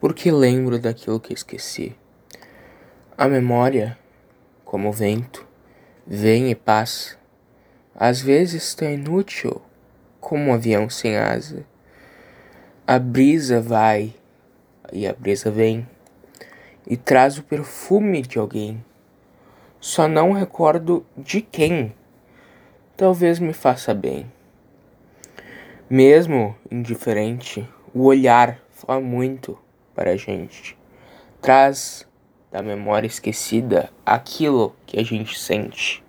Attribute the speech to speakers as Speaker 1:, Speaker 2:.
Speaker 1: porque lembro daquilo que esqueci. A memória, como o vento, vem e passa. Às vezes tão inútil como um avião sem asa. A brisa vai e a brisa vem e traz o perfume de alguém. Só não recordo de quem. Talvez me faça bem. Mesmo indiferente, o olhar fala muito para a gente. Traz da memória esquecida aquilo que a gente sente.